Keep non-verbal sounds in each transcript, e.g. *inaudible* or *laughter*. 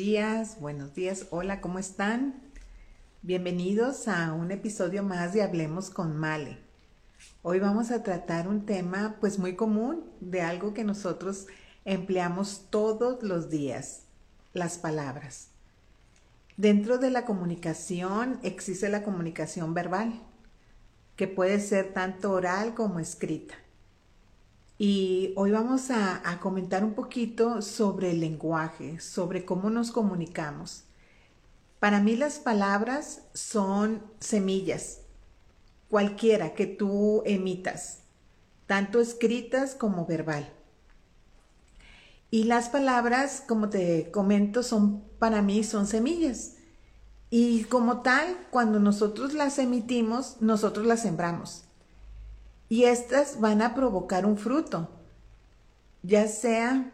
días, buenos días. Hola, ¿cómo están? Bienvenidos a un episodio más de Hablemos con Male. Hoy vamos a tratar un tema pues muy común de algo que nosotros empleamos todos los días, las palabras. Dentro de la comunicación existe la comunicación verbal, que puede ser tanto oral como escrita. Y hoy vamos a, comentar un poquito sobre el lenguaje, sobre cómo nos comunicamos. Para mí las palabras son semillas, cualquiera que tú emitas, tanto escritas como verbal. Y las palabras, como te comento, son para mí son semillas. Y como tal, cuando nosotros las emitimos, nosotros las sembramos y estas van a provocar un fruto, ya sea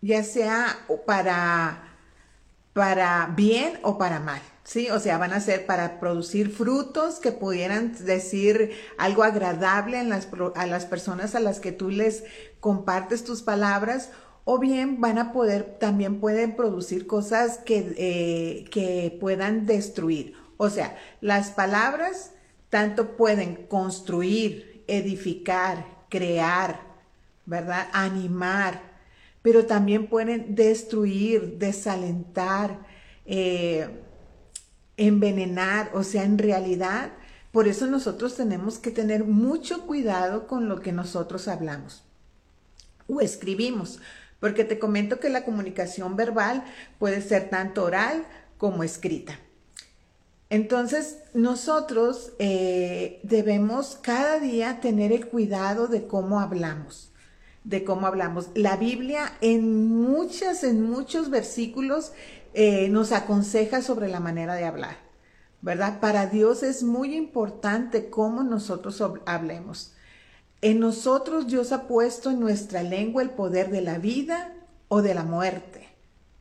ya sea para para bien o para mal, ¿sí? O sea, van a ser para producir frutos que pudieran decir algo agradable a las personas a las que tú les compartes tus palabras, o bien van a poder, también pueden producir cosas que, eh, que puedan destruir. O sea, las palabras tanto pueden construir, edificar, crear, ¿verdad? Animar, pero también pueden destruir, desalentar, eh, envenenar, o sea, en realidad, por eso nosotros tenemos que tener mucho cuidado con lo que nosotros hablamos o escribimos, porque te comento que la comunicación verbal puede ser tanto oral como escrita. Entonces, nosotros eh, debemos cada día tener el cuidado de cómo hablamos, de cómo hablamos. La Biblia en muchas, en muchos versículos eh, nos aconseja sobre la manera de hablar, ¿verdad? Para Dios es muy importante cómo nosotros hablemos. En nosotros Dios ha puesto en nuestra lengua el poder de la vida o de la muerte,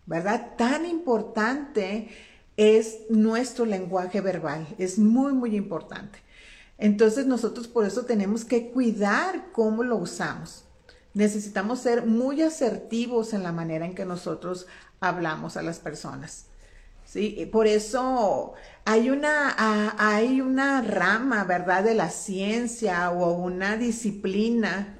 ¿verdad? Tan importante es nuestro lenguaje verbal. Es muy, muy importante. Entonces nosotros por eso tenemos que cuidar cómo lo usamos. Necesitamos ser muy asertivos en la manera en que nosotros hablamos a las personas. ¿sí? Por eso hay una, hay una rama, ¿verdad?, de la ciencia o una disciplina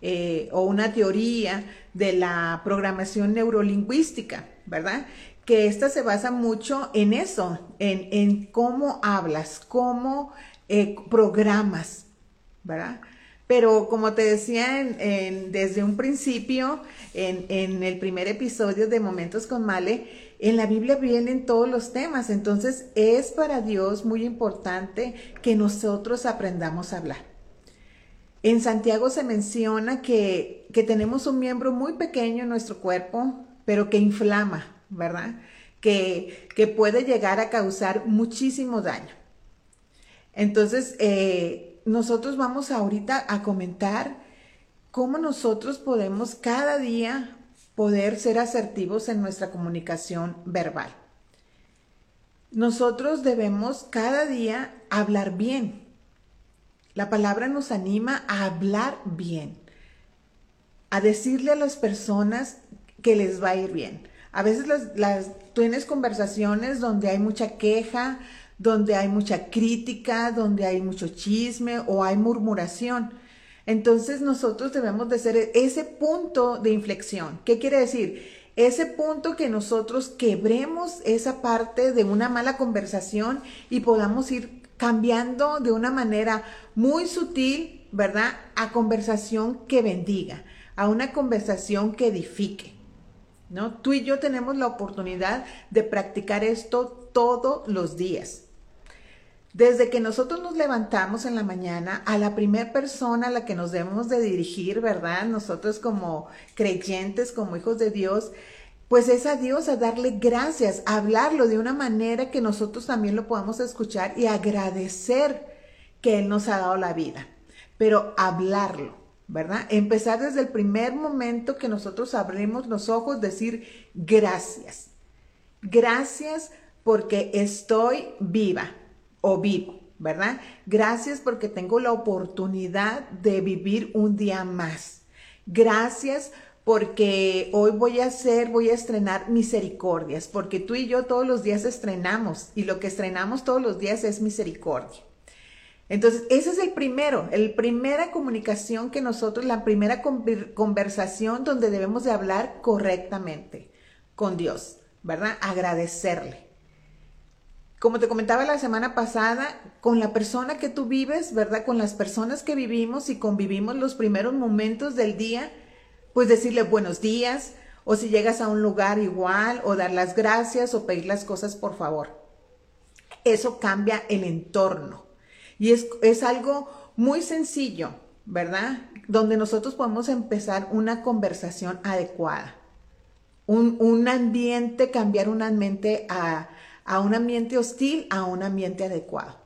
eh, o una teoría de la programación neurolingüística, ¿verdad? Que esta se basa mucho en eso, en, cómo hablas, cómo eh, programas, ¿verdad? Pero como te decía desde un principio, en, el primer episodio de Momentos con Male, en la Biblia vienen todos los temas, entonces es para Dios muy importante que nosotros aprendamos a hablar. En Santiago se menciona que, que tenemos un miembro muy pequeño en nuestro cuerpo, pero que inflama, ¿verdad? Que, puede llegar a causar muchísimo daño. Entonces, eh, nosotros vamos ahorita a comentar cómo nosotros podemos cada día poder ser asertivos en nuestra comunicación verbal. Nosotros debemos cada día hablar bien. La palabra nos anima a hablar bien, a decirle a las personas que les va a ir bien. A veces las, tienes conversaciones donde hay mucha queja, donde hay mucha crítica, donde hay mucho chisme o hay murmuración. Entonces nosotros debemos de ser ese punto de inflexión. ¿Qué quiere decir? Ese punto que nosotros quebremos esa parte de una mala conversación y podamos ir cambiando de una manera muy sutil, ¿verdad? A conversación que bendiga, a una conversación que edifique. Tú y yo tenemos la oportunidad de practicar esto todos los días. Desde que nosotros nos levantamos en la mañana, a la primera persona a la que nos debemos de dirigir, ¿verdad? Nosotros como creyentes, como hijos de Dios, pues es a Dios a darle gracias, a hablarlo de una manera que nosotros también lo podamos escuchar y agradecer que Él nos ha dado la vida, pero hablarlo. ¿Verdad? Empezar desde el primer momento que nosotros abrimos los ojos, decir gracias. Gracias porque estoy viva o vivo, ¿verdad? Gracias porque tengo la oportunidad de vivir un día más. Gracias porque hoy voy a hacer, voy a estrenar misericordias, porque tú y yo todos los días estrenamos y lo que estrenamos todos los días es misericordia. Entonces, ese es el primero, el primera comunicación que nosotros, la primera conversación donde debemos de hablar correctamente con Dios, ¿verdad? Agradecerle. Como te comentaba la semana pasada, con la persona que tú vives, ¿verdad? Con las personas que vivimos y convivimos los primeros momentos del día, pues decirle buenos días, o si llegas a un lugar igual, o dar las gracias, o pedir las cosas por favor. Eso cambia el entorno. Y es, es algo muy sencillo, ¿verdad? Donde nosotros podemos empezar una conversación adecuada. Un, un ambiente, cambiar un ambiente a, a un ambiente hostil a un ambiente adecuado.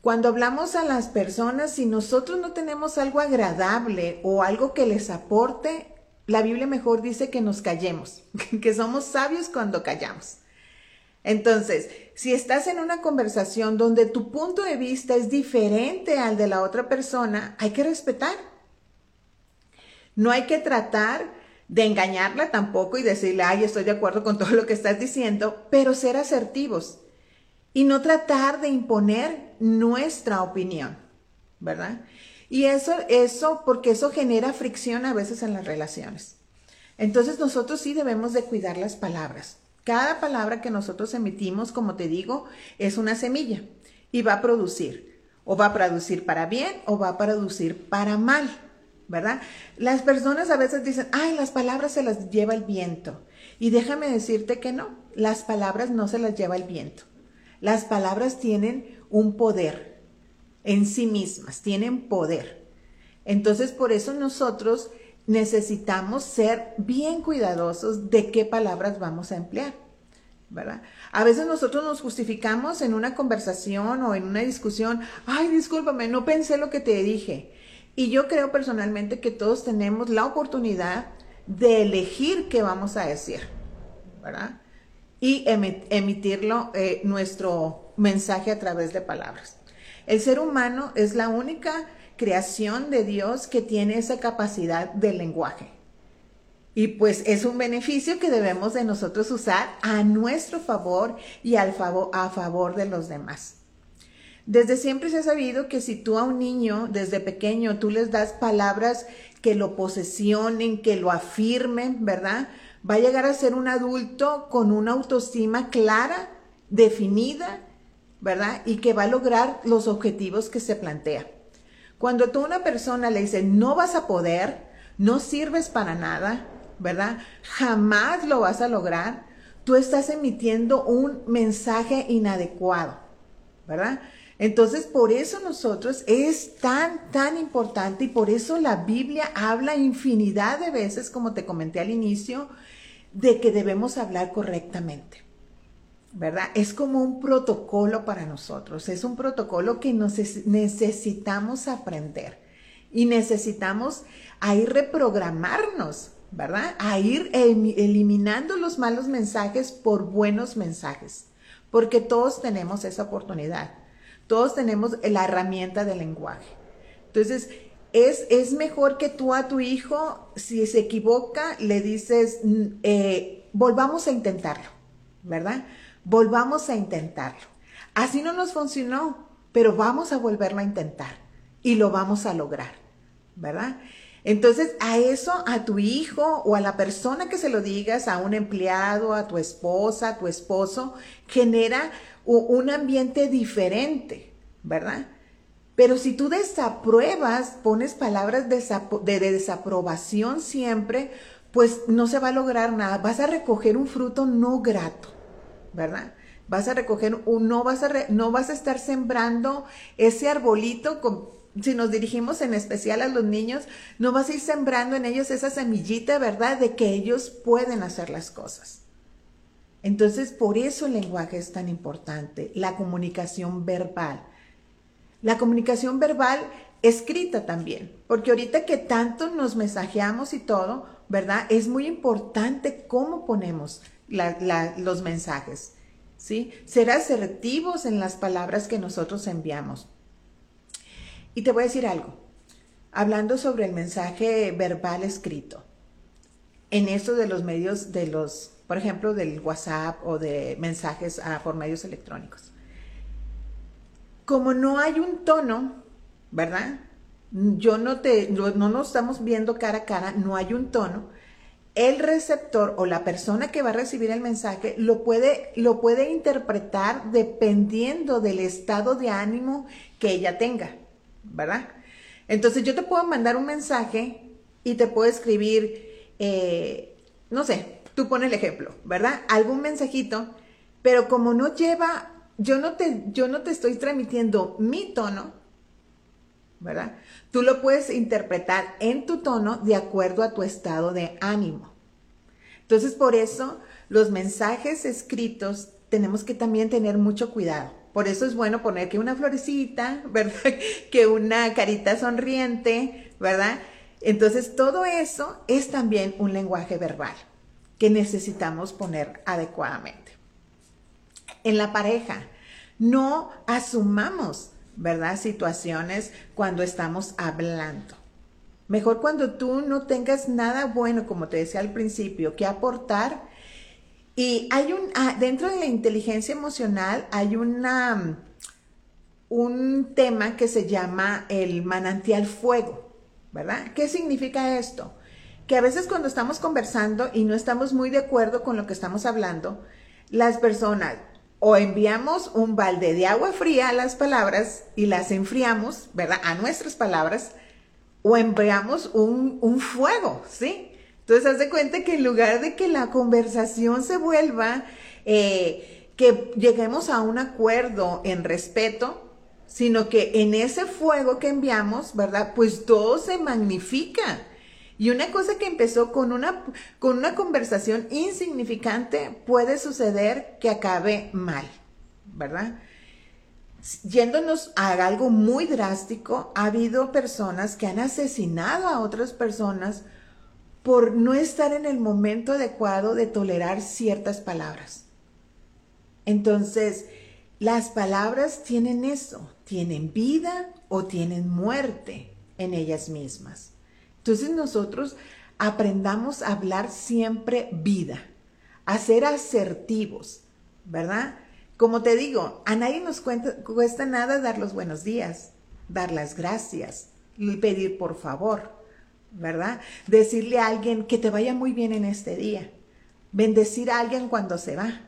Cuando hablamos a las personas, si nosotros no tenemos algo agradable o algo que les aporte, la Biblia mejor dice que nos callemos, *laughs* que somos sabios cuando callamos. Entonces, si estás en una conversación donde tu punto de vista es diferente al de la otra persona, hay que respetar. No hay que tratar de engañarla tampoco y decirle, ay, estoy de acuerdo con todo lo que estás diciendo, pero ser asertivos y no tratar de imponer nuestra opinión, ¿verdad? Y eso, eso, porque eso genera fricción a veces en las relaciones. Entonces nosotros sí debemos de cuidar las palabras. Cada palabra que nosotros emitimos, como te digo, es una semilla y va a producir. O va a producir para bien o va a producir para mal, ¿verdad? Las personas a veces dicen, ay, las palabras se las lleva el viento. Y déjame decirte que no, las palabras no se las lleva el viento. Las palabras tienen un poder en sí mismas, tienen poder. Entonces, por eso nosotros necesitamos ser bien cuidadosos de qué palabras vamos a emplear, ¿verdad? A veces nosotros nos justificamos en una conversación o en una discusión, ay, discúlpame, no pensé lo que te dije. Y yo creo personalmente que todos tenemos la oportunidad de elegir qué vamos a decir, ¿verdad? Y emitirlo, eh, nuestro mensaje a través de palabras. El ser humano es la única creación de Dios que tiene esa capacidad del lenguaje. Y pues es un beneficio que debemos de nosotros usar a nuestro favor y al favor, a favor de los demás. Desde siempre se ha sabido que si tú a un niño desde pequeño tú les das palabras que lo posesionen, que lo afirmen, ¿verdad? Va a llegar a ser un adulto con una autoestima clara, definida, ¿verdad? Y que va a lograr los objetivos que se plantea. Cuando tú a una persona le dices, no vas a poder, no sirves para nada, ¿verdad? Jamás lo vas a lograr, tú estás emitiendo un mensaje inadecuado, ¿verdad? Entonces, por eso nosotros es tan, tan importante y por eso la Biblia habla infinidad de veces, como te comenté al inicio, de que debemos hablar correctamente. ¿Verdad? Es como un protocolo para nosotros, es un protocolo que necesitamos aprender y necesitamos ahí reprogramarnos, ¿verdad? A ir eliminando los malos mensajes por buenos mensajes, porque todos tenemos esa oportunidad, todos tenemos la herramienta del lenguaje. Entonces, es, es mejor que tú a tu hijo, si se equivoca, le dices, eh, volvamos a intentarlo, ¿verdad? Volvamos a intentarlo. Así no nos funcionó, pero vamos a volverlo a intentar y lo vamos a lograr, ¿verdad? Entonces, a eso, a tu hijo o a la persona que se lo digas, a un empleado, a tu esposa, a tu esposo, genera un ambiente diferente, ¿verdad? Pero si tú desapruebas, pones palabras de desaprobación siempre, pues no se va a lograr nada. Vas a recoger un fruto no grato. ¿Verdad? Vas a recoger, no vas a, no vas a estar sembrando ese arbolito con, si nos dirigimos en especial a los niños, no vas a ir sembrando en ellos esa semillita, ¿verdad? De que ellos pueden hacer las cosas. Entonces, por eso el lenguaje es tan importante, la comunicación verbal. La comunicación verbal escrita también, porque ahorita que tanto nos mensajeamos y todo, ¿verdad? Es muy importante cómo ponemos los mensajes, ¿sí? Ser asertivos en las palabras que nosotros enviamos. Y te voy a decir algo. hablando sobre el mensaje verbal escrito. En esto de los medios de los, por ejemplo, del WhatsApp o de mensajes ah, por medios electrónicos. Como no hay un tono, ¿verdad? Yo no te, no nos estamos viendo cara a cara, no hay un tono el receptor o la persona que va a recibir el mensaje lo puede, lo puede interpretar dependiendo del estado de ánimo que ella tenga, ¿verdad? Entonces yo te puedo mandar un mensaje y te puedo escribir, eh, no sé, tú pones el ejemplo, ¿verdad? Algún mensajito, pero como no lleva, yo no te, yo no te estoy transmitiendo mi tono, ¿verdad? Tú lo puedes interpretar en tu tono de acuerdo a tu estado de ánimo. Entonces, por eso los mensajes escritos tenemos que también tener mucho cuidado. Por eso es bueno poner que una florecita, *laughs* ¿verdad? Que una carita sonriente, ¿verdad? Entonces, todo eso es también un lenguaje verbal que necesitamos poner adecuadamente. En la pareja, no asumamos ¿verdad? Situaciones cuando estamos hablando. Mejor cuando tú no tengas nada bueno, como te decía al principio, que aportar. Y hay un, ah, dentro de la inteligencia emocional hay una, un tema que se llama el manantial fuego, ¿verdad? ¿Qué significa esto? Que a veces cuando estamos conversando y no estamos muy de acuerdo con lo que estamos hablando, las personas o enviamos un balde de agua fría a las palabras y las enfriamos, ¿verdad? A nuestras palabras, o enviamos un, fuego, ¿sí? Entonces, haz de cuenta que en lugar de que la conversación se vuelva, eh, que lleguemos a un acuerdo en respeto, sino que en ese fuego que enviamos, ¿verdad? Pues todo se magnifica. Y una cosa que empezó con una, con una conversación insignificante puede suceder que acabe mal, ¿verdad? Yéndonos a algo muy drástico, ha habido personas que han asesinado a otras personas por no estar en el momento adecuado de tolerar ciertas palabras. Entonces, las palabras tienen eso, tienen vida o tienen muerte en ellas mismas. Entonces nosotros aprendamos a hablar siempre vida, a ser asertivos, ¿verdad? Como te digo, a nadie nos cuesta nada dar los buenos días, dar las gracias, pedir por favor, ¿verdad? Decirle a alguien que te vaya muy bien en este día, bendecir a alguien cuando se va,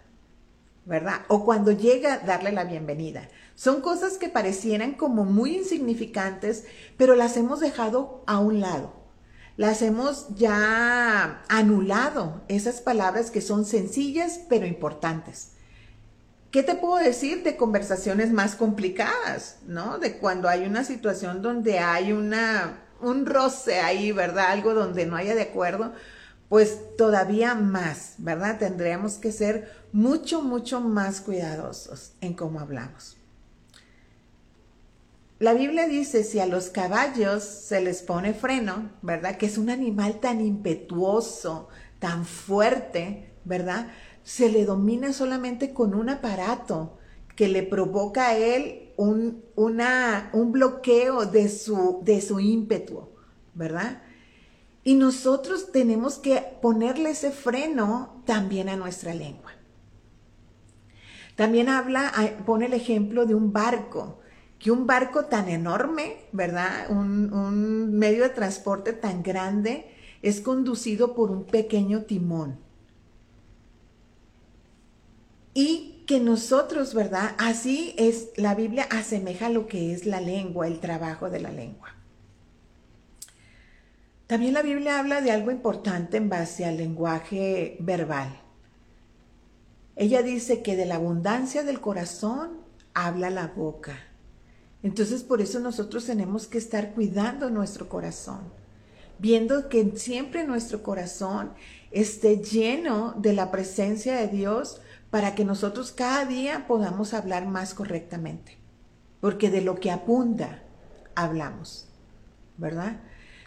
¿verdad? O cuando llega, darle la bienvenida. Son cosas que parecieran como muy insignificantes, pero las hemos dejado a un lado las hemos ya anulado, esas palabras que son sencillas pero importantes. ¿Qué te puedo decir de conversaciones más complicadas, no? De cuando hay una situación donde hay una, un roce ahí, ¿verdad? Algo donde no haya de acuerdo, pues todavía más, ¿verdad? Tendríamos que ser mucho, mucho más cuidadosos en cómo hablamos. La Biblia dice, si a los caballos se les pone freno, ¿verdad? Que es un animal tan impetuoso, tan fuerte, ¿verdad? Se le domina solamente con un aparato que le provoca a él un, un bloqueo de su, de su ímpetu, ¿verdad? Y nosotros tenemos que ponerle ese freno también a nuestra lengua. También habla, pone el ejemplo de un barco que un barco tan enorme, ¿verdad? Un, medio de transporte tan grande es conducido por un pequeño timón. Y que nosotros, ¿verdad? Así es, la Biblia asemeja lo que es la lengua, el trabajo de la lengua. También la Biblia habla de algo importante en base al lenguaje verbal. Ella dice que de la abundancia del corazón habla la boca. Entonces por eso nosotros tenemos que estar cuidando nuestro corazón, viendo que siempre nuestro corazón esté lleno de la presencia de Dios para que nosotros cada día podamos hablar más correctamente. Porque de lo que abunda, hablamos, ¿verdad?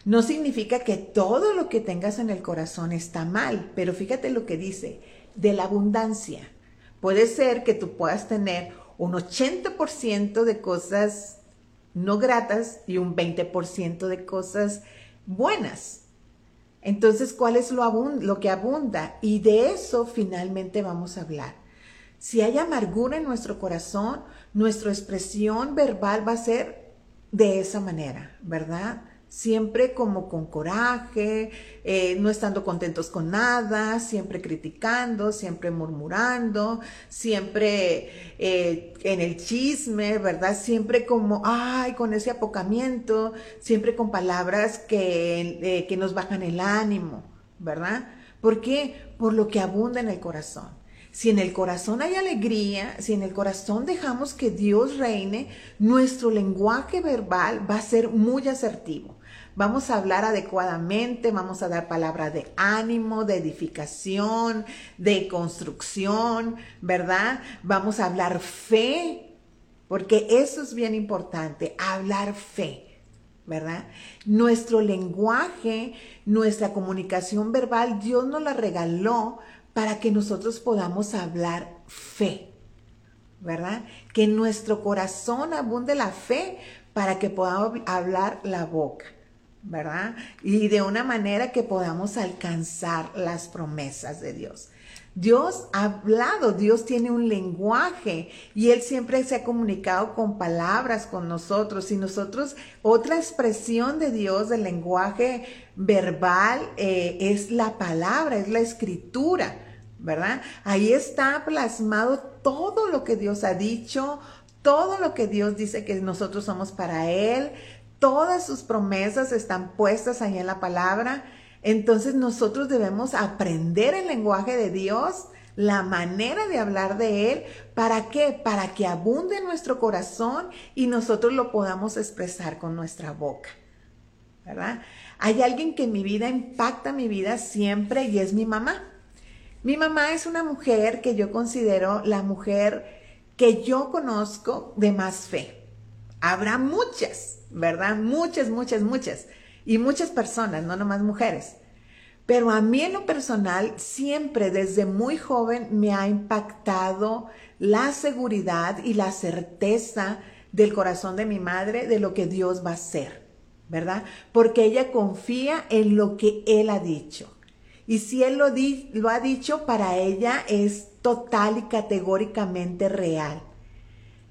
No significa que todo lo que tengas en el corazón está mal, pero fíjate lo que dice, de la abundancia. Puede ser que tú puedas tener un 80% de cosas no gratas y un 20% de cosas buenas. Entonces, ¿cuál es lo, lo que abunda? Y de eso finalmente vamos a hablar. Si hay amargura en nuestro corazón, nuestra expresión verbal va a ser de esa manera, ¿verdad? Siempre como con coraje, eh, no estando contentos con nada, siempre criticando, siempre murmurando, siempre eh, en el chisme, ¿verdad? Siempre como, ay, con ese apocamiento, siempre con palabras que, eh, que nos bajan el ánimo, ¿verdad? ¿Por qué? Por lo que abunda en el corazón. Si en el corazón hay alegría, si en el corazón dejamos que Dios reine, nuestro lenguaje verbal va a ser muy asertivo. Vamos a hablar adecuadamente, vamos a dar palabras de ánimo, de edificación, de construcción, ¿verdad? Vamos a hablar fe, porque eso es bien importante, hablar fe. ¿verdad? Nuestro lenguaje, nuestra comunicación verbal, Dios nos la regaló para que nosotros podamos hablar fe, ¿verdad? Que nuestro corazón abunde la fe para que podamos hablar la boca. ¿Verdad? Y de una manera que podamos alcanzar las promesas de Dios. Dios ha hablado, Dios tiene un lenguaje y Él siempre se ha comunicado con palabras con nosotros y nosotros, otra expresión de Dios del lenguaje verbal eh, es la palabra, es la escritura, ¿verdad? Ahí está plasmado todo lo que Dios ha dicho, todo lo que Dios dice que nosotros somos para Él, Todas sus promesas están puestas ahí en la palabra. Entonces nosotros debemos aprender el lenguaje de Dios, la manera de hablar de Él. ¿Para qué? Para que abunde nuestro corazón y nosotros lo podamos expresar con nuestra boca. ¿Verdad? Hay alguien que en mi vida impacta mi vida siempre y es mi mamá. Mi mamá es una mujer que yo considero la mujer que yo conozco de más fe. Habrá muchas, ¿verdad? Muchas, muchas, muchas. Y muchas personas, no nomás mujeres. Pero a mí en lo personal, siempre desde muy joven me ha impactado la seguridad y la certeza del corazón de mi madre de lo que Dios va a hacer, ¿verdad? Porque ella confía en lo que Él ha dicho. Y si Él lo, lo ha dicho, para ella es total y categóricamente real.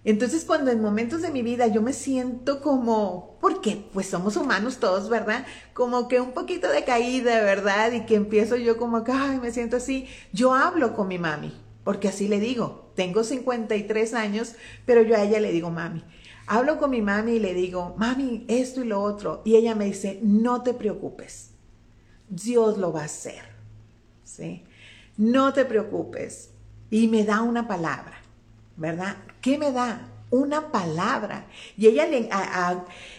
Entonces, cuando en momentos de mi vida yo me siento como, porque pues somos humanos todos, ¿verdad? Como que un poquito de caída, ¿verdad? Y que empiezo yo como que, ay, me siento así, yo hablo con mi mami, porque así le digo, tengo 53 años, pero yo a ella le digo mami. Hablo con mi mami y le digo, mami, esto y lo otro. Y ella me dice, no te preocupes, Dios lo va a hacer, ¿sí? No te preocupes. Y me da una palabra. ¿Verdad? ¿Qué me da? Una palabra. Y ella,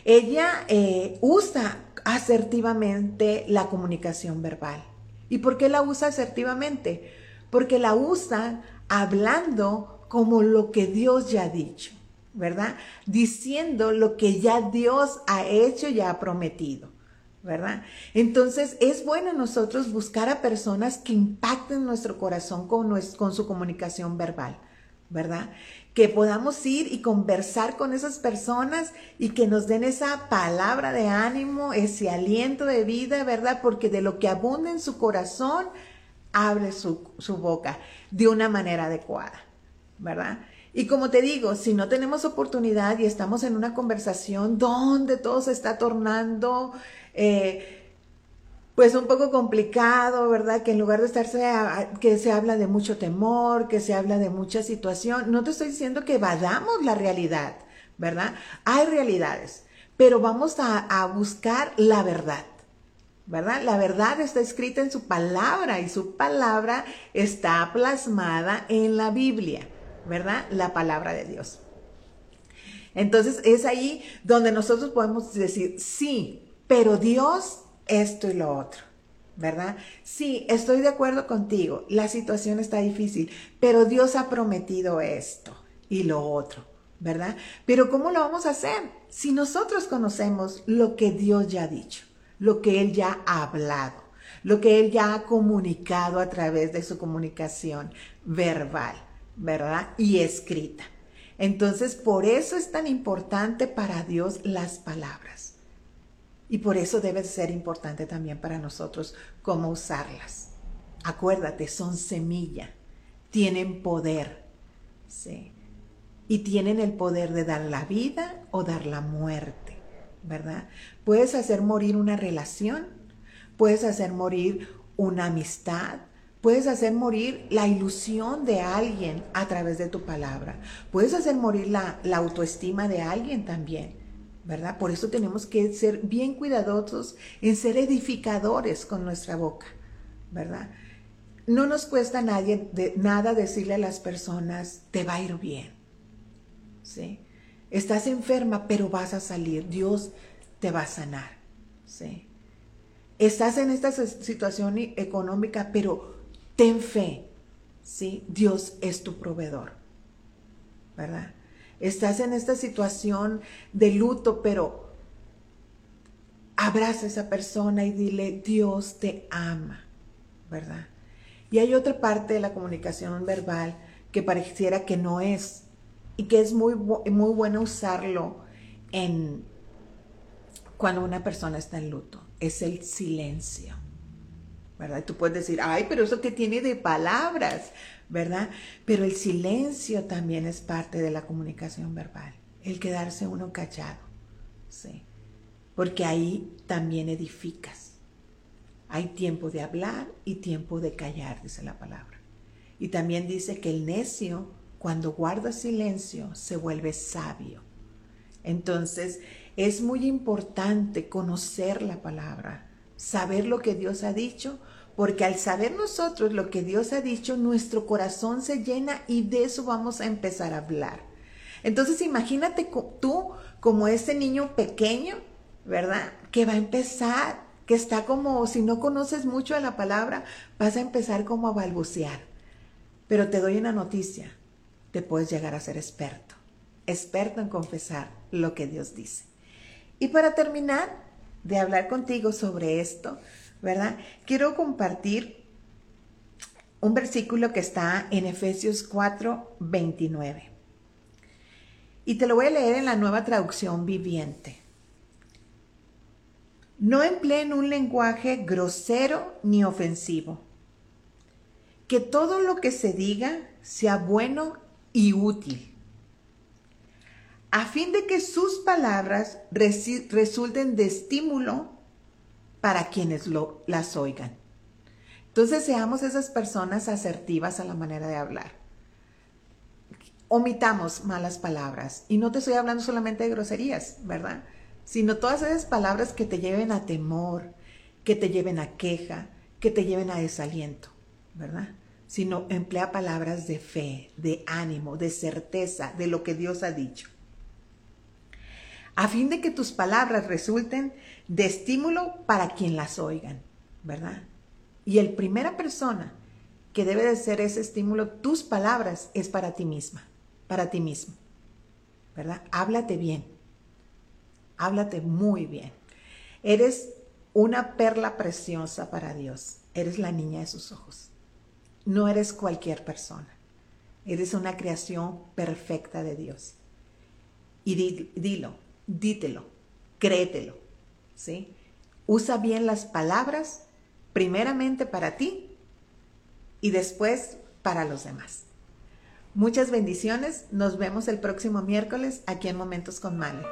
ella eh, usa asertivamente la comunicación verbal. ¿Y por qué la usa asertivamente? Porque la usa hablando como lo que Dios ya ha dicho, ¿verdad? Diciendo lo que ya Dios ha hecho y ha prometido. ¿verdad? Entonces es bueno nosotros buscar a personas que impacten nuestro corazón con, con su comunicación verbal. ¿Verdad? Que podamos ir y conversar con esas personas y que nos den esa palabra de ánimo, ese aliento de vida, ¿verdad? Porque de lo que abunda en su corazón, abre su, su boca de una manera adecuada, ¿verdad? Y como te digo, si no tenemos oportunidad y estamos en una conversación donde todo se está tornando, eh, pues un poco complicado, ¿verdad? Que en lugar de estarse, que se habla de mucho temor, que se habla de mucha situación, no te estoy diciendo que vadamos la realidad, ¿verdad? Hay realidades, pero vamos a, a buscar la verdad. ¿verdad? La verdad está escrita en su palabra y su palabra está plasmada en la Biblia, ¿verdad? La palabra de Dios. Entonces es ahí donde nosotros podemos decir, sí, pero Dios esto y lo otro, ¿verdad? Sí, estoy de acuerdo contigo, la situación está difícil, pero Dios ha prometido esto y lo otro, ¿verdad? Pero ¿cómo lo vamos a hacer? Si nosotros conocemos lo que Dios ya ha dicho, lo que Él ya ha hablado, lo que Él ya ha comunicado a través de su comunicación verbal, ¿verdad? Y escrita. Entonces, por eso es tan importante para Dios las palabras. Y por eso debe ser importante también para nosotros cómo usarlas. Acuérdate, son semilla, tienen poder, ¿sí? Y tienen el poder de dar la vida o dar la muerte, ¿verdad? Puedes hacer morir una relación, puedes hacer morir una amistad, Puedes hacer morir la ilusión de alguien a través de tu palabra. Puedes hacer morir la, autoestima de alguien también, ¿verdad? Por eso tenemos que ser bien cuidadosos en ser edificadores con nuestra boca, ¿verdad? No nos cuesta nadie, de, nada decirle a las personas, te va a ir bien, ¿sí? Estás enferma, pero vas a salir. Dios te va a sanar, ¿sí? Estás en esta situación económica, pero ten fe, ¿sí? Dios es tu proveedor, ¿verdad? Estás en esta situación de luto, pero abraza a esa persona y dile, Dios te ama, ¿verdad? Y hay otra parte de la comunicación verbal que pareciera que no es y que es muy, muy bueno usarlo en cuando una persona está en luto, es el silencio. ¿verdad? Tú puedes decir, ay, pero eso que tiene de palabras, ¿verdad? Pero el silencio también es parte de la comunicación verbal, el quedarse uno callado, ¿sí? Porque ahí también edificas. Hay tiempo de hablar y tiempo de callar, dice la palabra. Y también dice que el necio, cuando guarda silencio, se vuelve sabio. Entonces, es muy importante conocer la palabra, saber lo que Dios ha dicho, porque al saber nosotros lo que Dios ha dicho, nuestro corazón se llena y de eso vamos a empezar a hablar. Entonces imagínate tú como ese niño pequeño, ¿verdad? Que va a empezar, que está como, si no conoces mucho de la palabra, vas a empezar como a balbucear. Pero te doy una noticia, te puedes llegar a ser experto, experto en confesar lo que Dios dice. Y para terminar, de hablar contigo sobre esto, ¿verdad? Quiero compartir un versículo que está en Efesios 4, 29. Y te lo voy a leer en la nueva traducción viviente. No empleen un lenguaje grosero ni ofensivo. Que todo lo que se diga sea bueno y útil a fin de que sus palabras resulten de estímulo para quienes lo, las oigan. Entonces seamos esas personas asertivas a la manera de hablar. Omitamos malas palabras. Y no te estoy hablando solamente de groserías, ¿verdad? Sino todas esas palabras que te lleven a temor, que te lleven a queja, que te lleven a desaliento, ¿verdad? Sino emplea palabras de fe, de ánimo, de certeza de lo que Dios ha dicho a fin de que tus palabras resulten de estímulo para quien las oigan, ¿verdad? Y el primera persona que debe de ser ese estímulo, tus palabras, es para ti misma, para ti mismo, ¿verdad? Háblate bien, háblate muy bien. Eres una perla preciosa para Dios, eres la niña de sus ojos, no eres cualquier persona, eres una creación perfecta de Dios. Y dilo, dítelo, créetelo, ¿sí? Usa bien las palabras, primeramente para ti y después para los demás. Muchas bendiciones, nos vemos el próximo miércoles aquí en Momentos con Male.